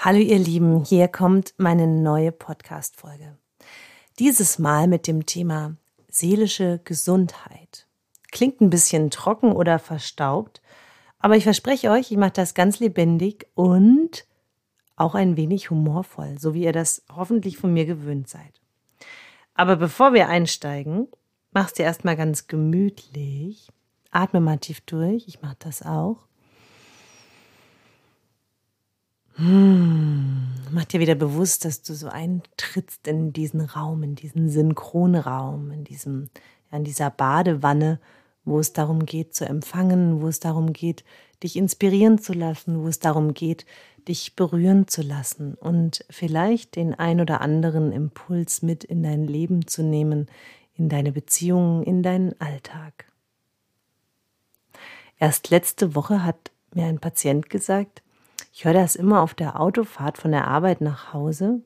Hallo ihr Lieben, hier kommt meine neue Podcast-Folge. Dieses Mal mit dem Thema seelische Gesundheit. Klingt ein bisschen trocken oder verstaubt, aber ich verspreche euch, ich mache das ganz lebendig und auch ein wenig humorvoll, so wie ihr das hoffentlich von mir gewöhnt seid. Aber bevor wir einsteigen, mach's dir erstmal ganz gemütlich. Atme mal tief durch, ich mache das auch. Hm, mach dir wieder bewusst, dass du so eintrittst in diesen Raum, in diesen Synchronraum, in diesem, ja, in dieser Badewanne, wo es darum geht zu empfangen, wo es darum geht, dich inspirieren zu lassen, wo es darum geht, dich berühren zu lassen und vielleicht den ein oder anderen Impuls mit in dein Leben zu nehmen, in deine Beziehungen, in deinen Alltag. Erst letzte Woche hat mir ein Patient gesagt, ich höre das immer auf der Autofahrt von der Arbeit nach Hause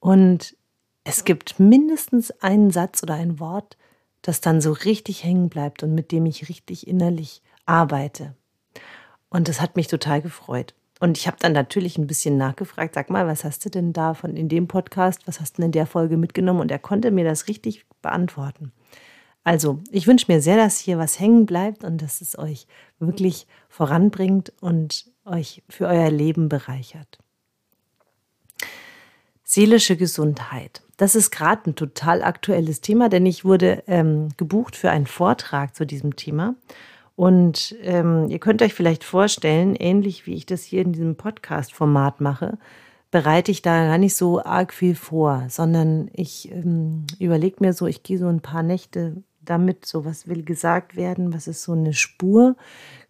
und es gibt mindestens einen Satz oder ein Wort, das dann so richtig hängen bleibt und mit dem ich richtig innerlich arbeite. Und das hat mich total gefreut. Und ich habe dann natürlich ein bisschen nachgefragt, sag mal, was hast du denn da von in dem Podcast, was hast du denn in der Folge mitgenommen? Und er konnte mir das richtig beantworten. Also, ich wünsche mir sehr, dass hier was hängen bleibt und dass es euch wirklich voranbringt und euch für euer Leben bereichert. Seelische Gesundheit. Das ist gerade ein total aktuelles Thema, denn ich wurde ähm, gebucht für einen Vortrag zu diesem Thema. Und ähm, ihr könnt euch vielleicht vorstellen, ähnlich wie ich das hier in diesem Podcast-Format mache, bereite ich da gar nicht so arg viel vor, sondern ich ähm, überlege mir so, ich gehe so ein paar Nächte damit, so was will gesagt werden, was ist so eine Spur,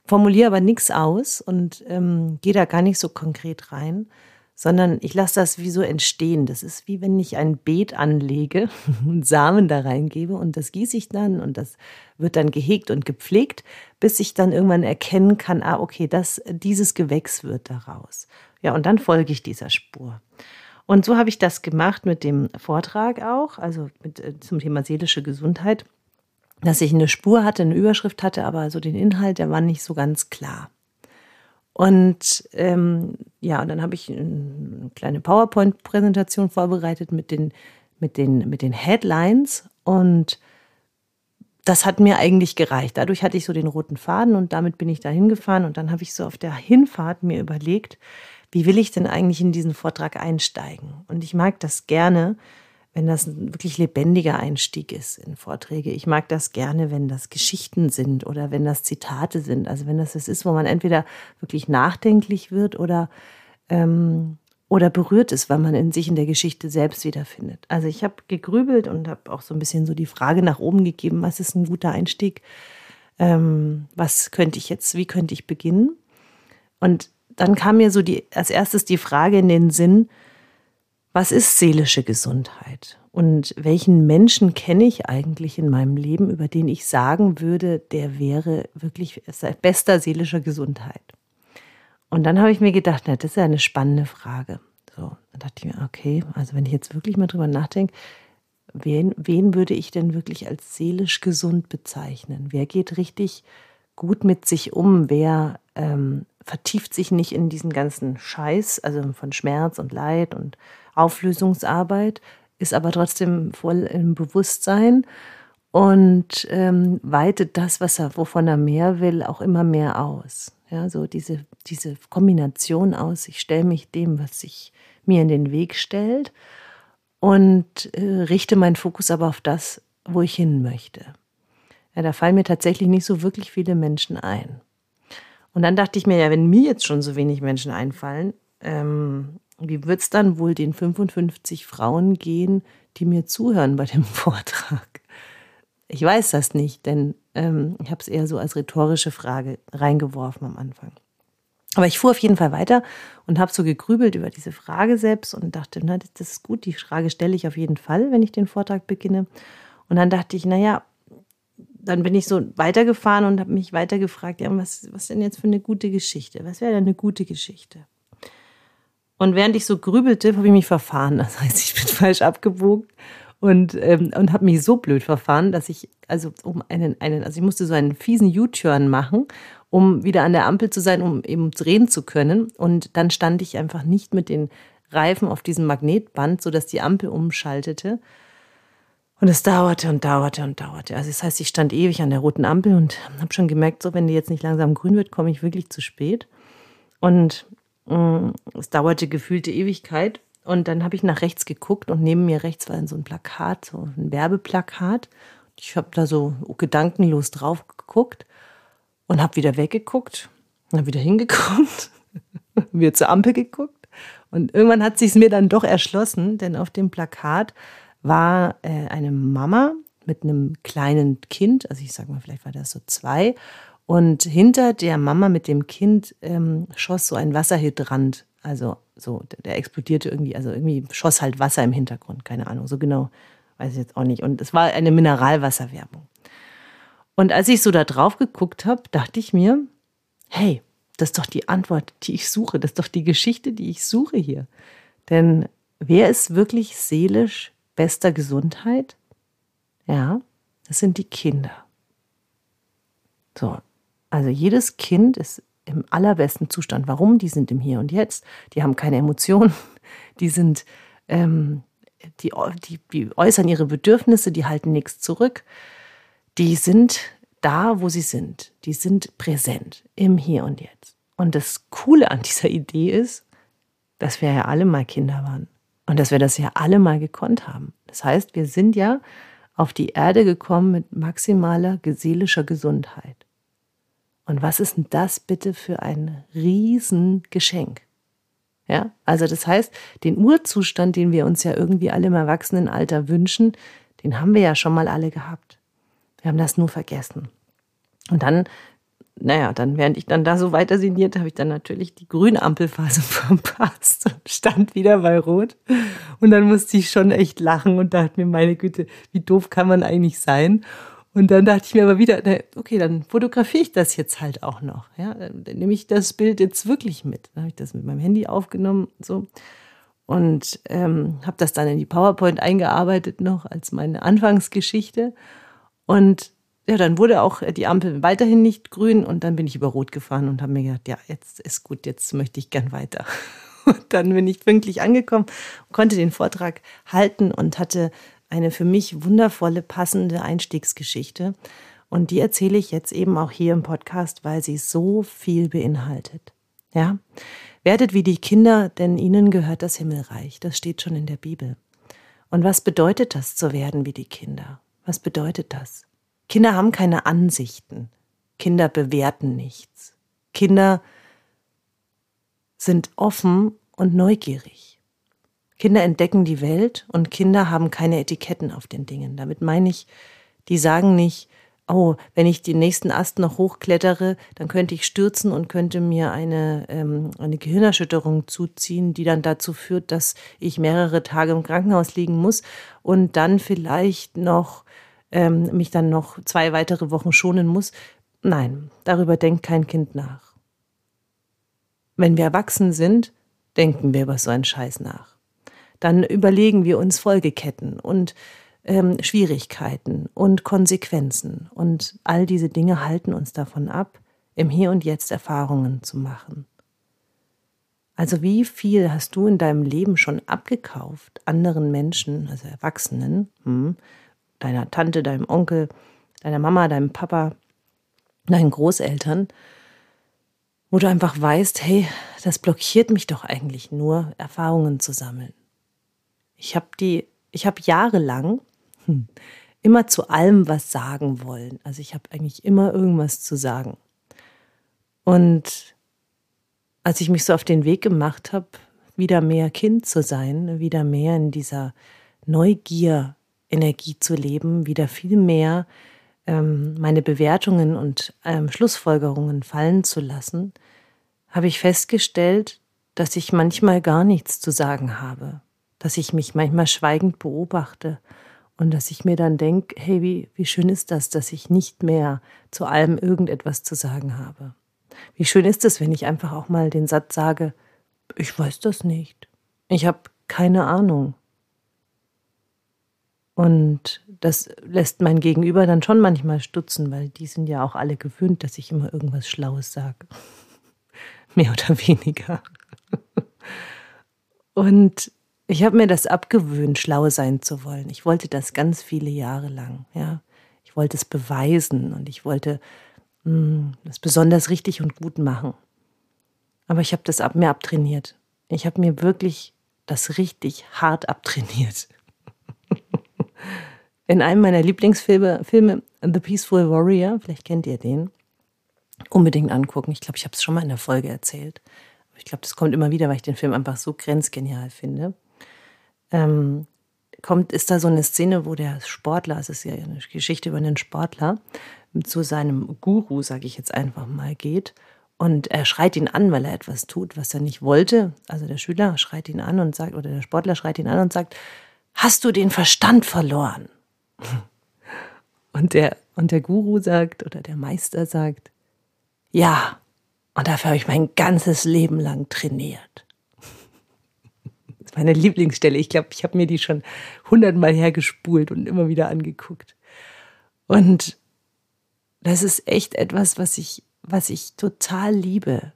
formuliere aber nichts aus und ähm, gehe da gar nicht so konkret rein, sondern ich lasse das wie so entstehen. Das ist wie wenn ich ein Beet anlege und Samen da reingebe und das gieße ich dann und das wird dann gehegt und gepflegt, bis ich dann irgendwann erkennen kann, ah, okay, das, dieses Gewächs wird daraus. Ja, und dann folge ich dieser Spur. Und so habe ich das gemacht mit dem Vortrag auch, also mit, äh, zum Thema seelische Gesundheit dass ich eine Spur hatte, eine Überschrift hatte, aber so den Inhalt, der war nicht so ganz klar. Und ähm, ja, und dann habe ich eine kleine PowerPoint-Präsentation vorbereitet mit den, mit, den, mit den Headlines und das hat mir eigentlich gereicht. Dadurch hatte ich so den roten Faden und damit bin ich da hingefahren und dann habe ich so auf der Hinfahrt mir überlegt, wie will ich denn eigentlich in diesen Vortrag einsteigen? Und ich mag das gerne, wenn das ein wirklich lebendiger Einstieg ist in Vorträge. Ich mag das gerne, wenn das Geschichten sind oder wenn das Zitate sind. Also wenn das es ist, wo man entweder wirklich nachdenklich wird oder, ähm, oder berührt ist, weil man in sich in der Geschichte selbst wiederfindet. Also ich habe gegrübelt und habe auch so ein bisschen so die Frage nach oben gegeben, was ist ein guter Einstieg? Ähm, was könnte ich jetzt, wie könnte ich beginnen? Und dann kam mir so die, als erstes die Frage in den Sinn, was ist seelische Gesundheit? Und welchen Menschen kenne ich eigentlich in meinem Leben, über den ich sagen würde, der wäre wirklich bester seelischer Gesundheit? Und dann habe ich mir gedacht, na, das ist ja eine spannende Frage. So, dann dachte ich mir, okay, also wenn ich jetzt wirklich mal drüber nachdenke, wen, wen würde ich denn wirklich als seelisch gesund bezeichnen? Wer geht richtig gut mit sich um? Wer ähm, vertieft sich nicht in diesen ganzen Scheiß, also von Schmerz und Leid und Auflösungsarbeit, ist aber trotzdem voll im Bewusstsein und ähm, weitet das, was er, wovon er mehr will, auch immer mehr aus. Ja, so diese, diese Kombination aus, ich stelle mich dem, was sich mir in den Weg stellt und äh, richte meinen Fokus aber auf das, wo ich hin möchte. Ja, da fallen mir tatsächlich nicht so wirklich viele Menschen ein. Und dann dachte ich mir, ja, wenn mir jetzt schon so wenig Menschen einfallen, ähm, wie wird es dann wohl den 55 Frauen gehen, die mir zuhören bei dem Vortrag? Ich weiß das nicht, denn ähm, ich habe es eher so als rhetorische Frage reingeworfen am Anfang. Aber ich fuhr auf jeden Fall weiter und habe so gegrübelt über diese Frage selbst und dachte, na, das ist gut, die Frage stelle ich auf jeden Fall, wenn ich den Vortrag beginne. Und dann dachte ich, naja, dann bin ich so weitergefahren und habe mich weiter gefragt, ja, was, was denn jetzt für eine gute Geschichte? Was wäre denn eine gute Geschichte? Und während ich so grübelte, habe ich mich verfahren. Das heißt, ich bin falsch abgebogen und, ähm, und habe mich so blöd verfahren, dass ich, also um einen, einen, also ich musste so einen fiesen U-Turn machen, um wieder an der Ampel zu sein, um eben drehen zu können. Und dann stand ich einfach nicht mit den Reifen auf diesem Magnetband, sodass die Ampel umschaltete. Und es dauerte und dauerte und dauerte. Also das heißt, ich stand ewig an der roten Ampel und habe schon gemerkt, so wenn die jetzt nicht langsam grün wird, komme ich wirklich zu spät. Und mh, mm, es dauerte gefühlte Ewigkeit. Und dann habe ich nach rechts geguckt und neben mir rechts war so ein Plakat, so ein Werbeplakat. Ich habe da so gedankenlos drauf geguckt und habe wieder weggeguckt und habe wieder hingeguckt, wieder zur Ampel geguckt. Und irgendwann hat sich mir dann doch erschlossen, denn auf dem Plakat war äh, eine Mama mit einem kleinen Kind, also ich sage mal, vielleicht war das so zwei. Und hinter der Mama mit dem Kind ähm, schoss so ein Wasserhydrant also so, der explodierte irgendwie, also irgendwie schoss halt Wasser im Hintergrund, keine Ahnung, so genau, weiß ich jetzt auch nicht. Und es war eine Mineralwasserwerbung. Und als ich so da drauf geguckt habe, dachte ich mir, hey, das ist doch die Antwort, die ich suche, das ist doch die Geschichte, die ich suche hier. Denn wer ist wirklich seelisch bester Gesundheit? Ja, das sind die Kinder. So, also jedes Kind ist im allerbesten Zustand. Warum? Die sind im Hier und Jetzt. Die haben keine Emotionen. Die sind, ähm, die, die, die äußern ihre Bedürfnisse, die halten nichts zurück. Die sind da, wo sie sind. Die sind präsent im Hier und Jetzt. Und das Coole an dieser Idee ist, dass wir ja alle mal Kinder waren und dass wir das ja alle mal gekonnt haben. Das heißt, wir sind ja auf die Erde gekommen mit maximaler seelischer Gesundheit. Und was ist denn das bitte für ein Riesengeschenk? Ja, also das heißt, den Urzustand, den wir uns ja irgendwie alle im Erwachsenenalter wünschen, den haben wir ja schon mal alle gehabt. Wir haben das nur vergessen. Und dann, naja, dann, während ich dann da so weiter sinniert, habe ich dann natürlich die grüne Ampelphase verpasst und stand wieder bei Rot. Und dann musste ich schon echt lachen und dachte mir, meine Güte, wie doof kann man eigentlich sein? Und dann dachte ich mir aber wieder, okay, dann fotografiere ich das jetzt halt auch noch. Ja, dann nehme ich das Bild jetzt wirklich mit. Dann habe ich das mit meinem Handy aufgenommen so und ähm, habe das dann in die PowerPoint eingearbeitet noch als meine Anfangsgeschichte. Und ja, dann wurde auch die Ampel weiterhin nicht grün und dann bin ich über Rot gefahren und habe mir gedacht, ja, jetzt ist gut, jetzt möchte ich gern weiter. Und dann bin ich pünktlich angekommen, konnte den Vortrag halten und hatte eine für mich wundervolle, passende Einstiegsgeschichte. Und die erzähle ich jetzt eben auch hier im Podcast, weil sie so viel beinhaltet. Ja? Werdet wie die Kinder, denn ihnen gehört das Himmelreich. Das steht schon in der Bibel. Und was bedeutet das, zu werden wie die Kinder? Was bedeutet das? Kinder haben keine Ansichten. Kinder bewerten nichts. Kinder sind offen und neugierig. Kinder entdecken die Welt und Kinder haben keine Etiketten auf den Dingen. Damit meine ich, die sagen nicht, oh, wenn ich den nächsten Ast noch hochklettere, dann könnte ich stürzen und könnte mir eine, ähm, eine Gehirnerschütterung zuziehen, die dann dazu führt, dass ich mehrere Tage im Krankenhaus liegen muss und dann vielleicht noch ähm, mich dann noch zwei weitere Wochen schonen muss. Nein, darüber denkt kein Kind nach. Wenn wir erwachsen sind, denken wir über so einen Scheiß nach dann überlegen wir uns Folgeketten und ähm, Schwierigkeiten und Konsequenzen. Und all diese Dinge halten uns davon ab, im Hier und Jetzt Erfahrungen zu machen. Also wie viel hast du in deinem Leben schon abgekauft, anderen Menschen, also Erwachsenen, hm, deiner Tante, deinem Onkel, deiner Mama, deinem Papa, deinen Großeltern, wo du einfach weißt, hey, das blockiert mich doch eigentlich nur, Erfahrungen zu sammeln. Ich habe die, ich habe jahrelang hm, immer zu allem was sagen wollen. Also ich habe eigentlich immer irgendwas zu sagen. Und als ich mich so auf den Weg gemacht habe, wieder mehr Kind zu sein, wieder mehr in dieser Neugier-Energie zu leben, wieder viel mehr ähm, meine Bewertungen und ähm, Schlussfolgerungen fallen zu lassen, habe ich festgestellt, dass ich manchmal gar nichts zu sagen habe dass ich mich manchmal schweigend beobachte und dass ich mir dann denke, hey, wie, wie schön ist das, dass ich nicht mehr zu allem irgendetwas zu sagen habe. Wie schön ist es, wenn ich einfach auch mal den Satz sage, ich weiß das nicht. Ich habe keine Ahnung. Und das lässt mein Gegenüber dann schon manchmal stutzen, weil die sind ja auch alle gewöhnt, dass ich immer irgendwas Schlaues sage. Mehr oder weniger. Und ich habe mir das abgewöhnt, schlau sein zu wollen. Ich wollte das ganz viele Jahre lang. Ja, ich wollte es beweisen und ich wollte mh, hm, das besonders richtig und gut machen. Aber ich habe das ab mir abtrainiert. Ich habe mir wirklich das richtig hart abtrainiert. In einem meiner Lieblingsfilme, Filme, The Peaceful Warrior, vielleicht kennt ihr den, unbedingt angucken. Ich glaube, ich habe es schon mal in der Folge erzählt. Ich glaube, das kommt immer wieder, weil ich den Film einfach so grenzgenial finde. Ähm, kommt, ist da so eine Szene, wo der Sportler, es ist ja eine Geschichte über einen Sportler, zu seinem Guru, sage ich jetzt einfach mal, geht. Und er schreit ihn an, weil er etwas tut, was er nicht wollte. Also der Schüler schreit ihn an und sagt, oder der Sportler schreit ihn an und sagt, hast du den Verstand verloren? Und der, und der Guru sagt, oder der Meister sagt, ja, und dafür habe ich mein ganzes Leben lang trainiert. Das ist meine Lieblingsstelle. Ich glaube, ich habe mir die schon hundertmal hergespult und immer wieder angeguckt. Und das ist echt etwas, was ich, was ich total liebe,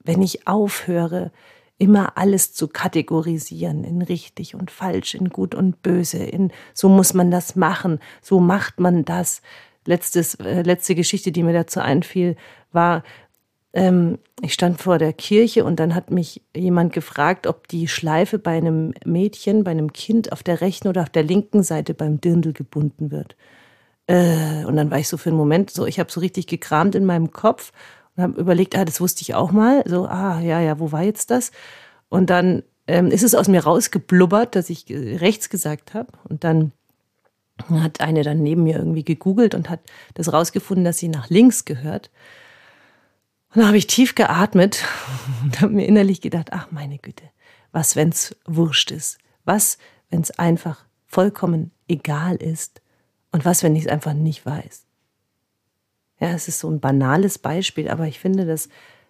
wenn ich aufhöre, immer alles zu kategorisieren in richtig und falsch, in gut und böse, in so muss man das machen, so macht man das. Letztes, äh, letzte Geschichte, die mir dazu einfiel, war, ähm, ich stand vor der Kirche und dann hat mich jemand gefragt, ob die Schleife bei einem Mädchen, bei einem Kind auf der rechten oder auf der linken Seite beim Dirndl gebunden wird. Äh, und dann war ich so für einen Moment so, ich habe so richtig gekramt in meinem Kopf und habe überlegt, ah, das wusste ich auch mal. So, ah, ja, ja, wo war jetzt das? Und dann ähm, ist es aus mir rausgeblubbert, dass ich rechts gesagt habe. Und dann hat eine dann neben mir irgendwie gegoogelt und hat das rausgefunden, dass sie nach links gehört. Und dann habe ich tief geatmet und habe mir innerlich gedacht, ach meine Güte, was, wenn's wurscht ist? Was, wenn's einfach vollkommen egal ist? Und was, wenn ich es einfach nicht weiß? Ja, es ist so ein banales Beispiel, aber ich finde, das,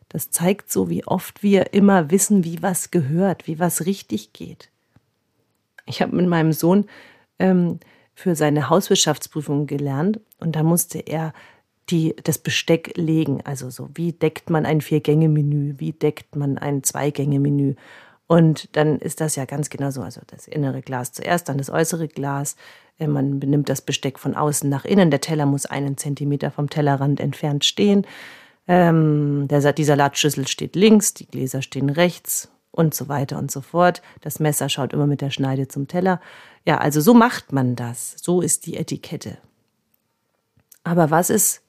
das zeigt so, wie oft wir immer wissen, wie was gehört, wie was richtig geht. Ich habe mit meinem Sohn ähm, für seine Hauswirtschaftsprüfung gelernt und da musste er die das Besteck legen. Also so, wie deckt man ein Vier-Gänge-Menü, wie deckt man ein Zwei-Gänge-Menü. Und dann ist das ja ganz genau so. Also das innere Glas zuerst, dann das äußere Glas. Äh, man benimmt das Besteck von außen nach innen. Der Teller muss einen Zentimeter vom Tellerrand entfernt stehen. Ähm, der, die Salatschüssel steht links, die Gläser stehen rechts und so weiter und so fort. Das Messer schaut immer mit der Schneide zum Teller. Ja, also so macht man das. So ist die Etikette. Aber was ist,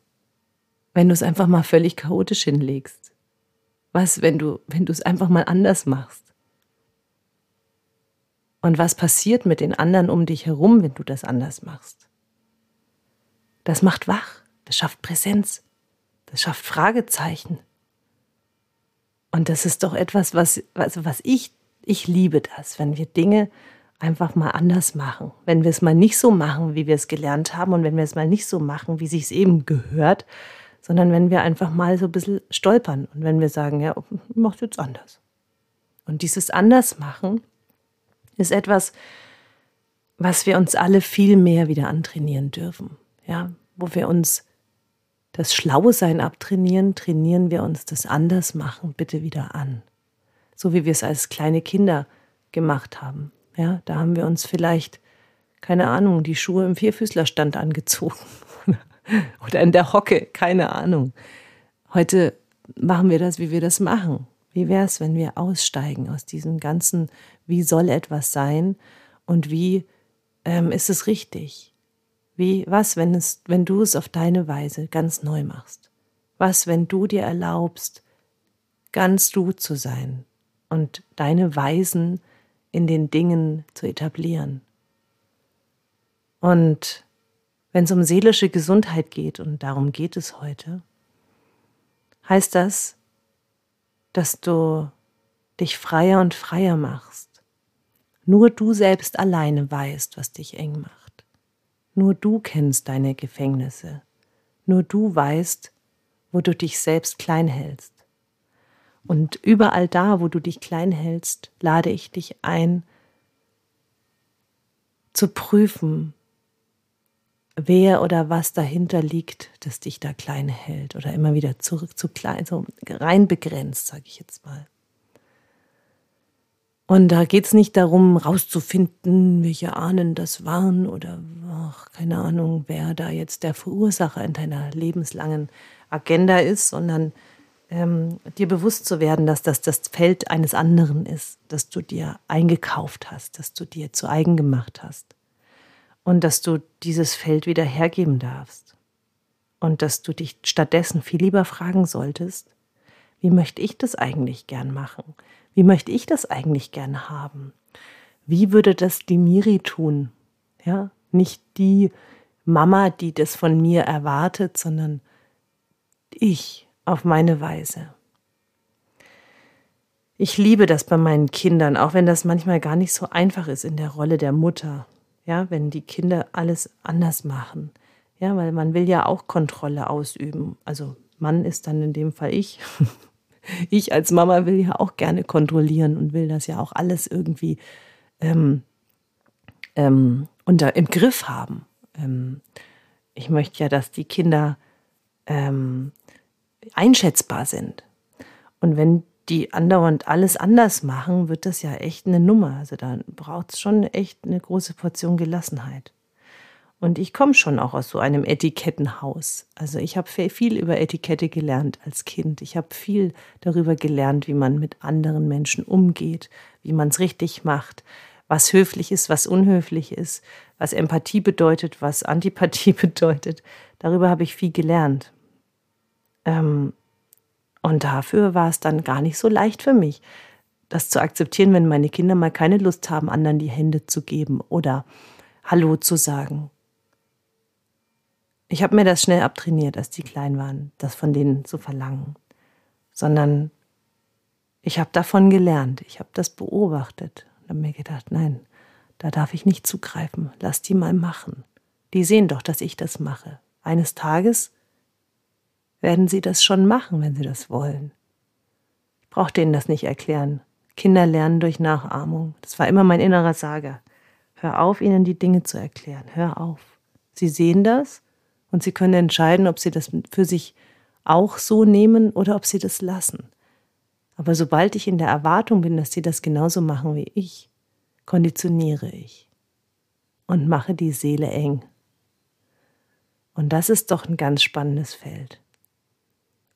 wenn du es einfach mal völlig chaotisch hinlegst? Was, wenn du, wenn du es einfach mal anders machst? Und was passiert mit den anderen um dich herum, wenn du das anders machst? Das macht wach, das schafft Präsenz, das schafft Fragezeichen. Und das ist doch etwas, was, also was ich, ich liebe das, wenn wir Dinge einfach mal anders machen. Wenn wir es mal nicht so machen, wie wir es gelernt haben und wenn wir es mal nicht so machen, wie sich es eben gehört, sondern wenn wir einfach mal so ein bisschen stolpern und wenn wir sagen, ja, mach jetzt anders. Und dieses Andersmachen ist etwas, was wir uns alle viel mehr wieder antrainieren dürfen. Ja, wo wir uns das Schlausein abtrainieren, trainieren wir uns das Andersmachen bitte wieder an. So wie wir es als kleine Kinder gemacht haben. Ja, da haben wir uns vielleicht, keine Ahnung, die Schuhe im Vierfüßlerstand angezogen oder in der Hocke, keine Ahnung. Heute machen wir das, wie wir das machen. Wie wäre es, wenn wir aussteigen aus diesem ganzen, wie soll etwas sein und wie ähm, ist es richtig? Wie, was, wenn es, wenn du es auf deine Weise ganz neu machst? Was, wenn du dir erlaubst, ganz du zu sein und deine Weisen in den Dingen zu etablieren? Und wenn es um seelische Gesundheit geht, und darum geht es heute, heißt das, dass du dich freier und freier machst. Nur du selbst alleine weißt, was dich eng macht. Nur du kennst deine Gefängnisse. Nur du weißt, wo du dich selbst klein hältst. Und überall da, wo du dich klein hältst, lade ich dich ein, zu prüfen, wer oder was dahinter liegt, das dich da klein hält oder immer wieder zurück zu klein, so rein begrenzt, sage ich jetzt mal. Und da geht es nicht darum, rauszufinden, welche Ahnen das waren oder ach, keine Ahnung, wer da jetzt der Verursacher in deiner lebenslangen Agenda ist, sondern ähm, dir bewusst zu werden, dass das das Feld eines anderen ist, das du dir eingekauft hast, das du dir zu eigen gemacht hast. Und dass du dieses Feld wieder hergeben darfst. Und dass du dich stattdessen viel lieber fragen solltest, wie möchte ich das eigentlich gern machen? Wie möchte ich das eigentlich gern haben? Wie würde das die Miri tun? Ja, nicht die Mama, die das von mir erwartet, sondern ich auf meine Weise. Ich liebe das bei meinen Kindern, auch wenn das manchmal gar nicht so einfach ist in der Rolle der Mutter. Ja, wenn die Kinder alles anders machen. Ja, weil man will ja auch Kontrolle ausüben. Also Mann ist dann in dem Fall ich. ich als Mama will ja auch gerne kontrollieren und will das ja auch alles irgendwie ähm, ähm, unter im Griff haben. Ähm, ich möchte ja, dass die Kinder ähm, einschätzbar sind. Und wenn die andauernd alles anders machen, wird das ja echt eine Nummer. Also da braucht es schon echt eine große Portion Gelassenheit. Und ich komme schon auch aus so einem Etikettenhaus. Also ich habe viel über Etikette gelernt als Kind. Ich habe viel darüber gelernt, wie man mit anderen Menschen umgeht, wie man es richtig macht, was höflich ist, was unhöflich ist, was Empathie bedeutet, was Antipathie bedeutet. Darüber habe ich viel gelernt. Ähm, und dafür war es dann gar nicht so leicht für mich, das zu akzeptieren, wenn meine Kinder mal keine Lust haben, anderen die Hände zu geben oder Hallo zu sagen ich habe mir das schnell abtrainiert, als die klein waren, das von denen zu verlangen, sondern ich habe davon gelernt, ich habe das beobachtet und habe mir gedacht, nein, da darf ich nicht zugreifen, lass die mal machen. Die sehen doch, dass ich das mache. Eines Tages werden sie das schon machen, wenn sie das wollen. Ich brauche denen das nicht erklären. Kinder lernen durch Nachahmung. Das war immer mein innerer Sager. Hör auf, ihnen die Dinge zu erklären. Hör auf. Sie sehen das und sie können entscheiden, ob sie das für sich auch so nehmen oder ob sie das lassen. Aber sobald ich in der Erwartung bin, dass sie das genauso machen wie ich, konditioniere ich und mache die Seele eng. Und das ist doch ein ganz spannendes Feld.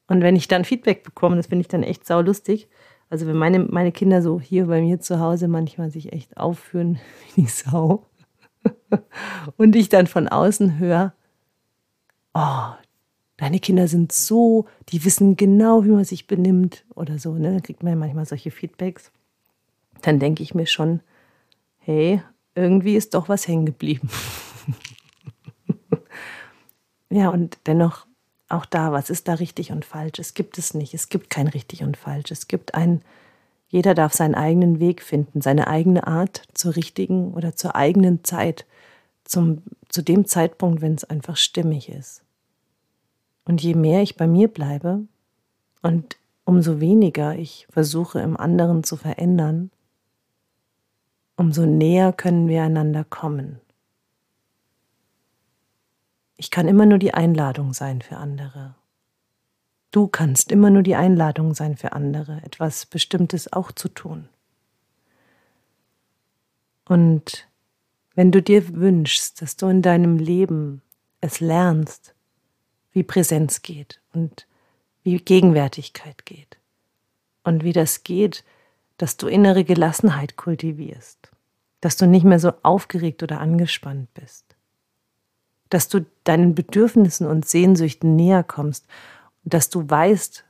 Und wenn ich dann Feedback bekomme, das finde ich dann echt saulustig. Also wenn meine, meine Kinder so hier bei mir zu Hause manchmal sich echt aufführen wie die Sau und ich dann von außen höre, oh, deine Kinder sind so, die wissen genau, wie man sich benimmt oder so. Ne? Da kriegt man ja manchmal solche Feedbacks. Dann denke ich mir schon, hey, irgendwie ist doch was hängen geblieben. ja, und dennoch auch da, was ist da richtig und falsch? Es gibt es nicht. Es gibt kein richtig und falsch. Es gibt ein, jeder darf seinen eigenen Weg finden, seine eigene Art zur richtigen oder zur eigenen Zeit, zum, zu dem Zeitpunkt, wenn es einfach stimmig ist. Und je mehr ich bei mir bleibe und umso weniger ich versuche im anderen zu verändern, umso näher können wir einander kommen. Ich kann immer nur die Einladung sein für andere. Du kannst immer nur die Einladung sein für andere, etwas Bestimmtes auch zu tun. Und wenn du dir wünschst, dass du in deinem Leben es lernst, wie Präsenz geht und wie Gegenwärtigkeit geht. Und wie das geht, dass du innere Gelassenheit kultivierst, dass du nicht mehr so aufgeregt oder angespannt bist, dass du deinen Bedürfnissen und Sehnsüchten näher kommst und dass du weißt,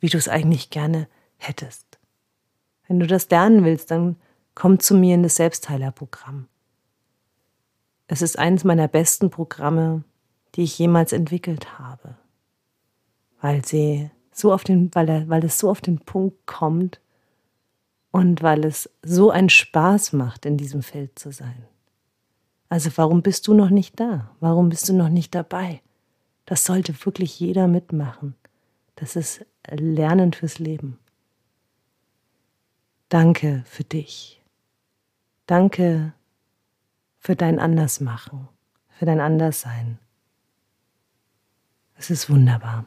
wie du es eigentlich gerne hättest. Wenn du das lernen willst, dann komm zu mir in das Selbstheilerprogramm. Es ist eines meiner besten Programme, die ich jemals entwickelt habe, weil sie so auf den, weil, er, weil es so auf den Punkt kommt und weil es so einen Spaß macht, in diesem Feld zu sein. Also warum bist du noch nicht da? Warum bist du noch nicht dabei? Das sollte wirklich jeder mitmachen. Das ist Lernen fürs Leben. Danke für dich. Danke für dein Andersmachen für dein Anderssein. Es ist wunderbar.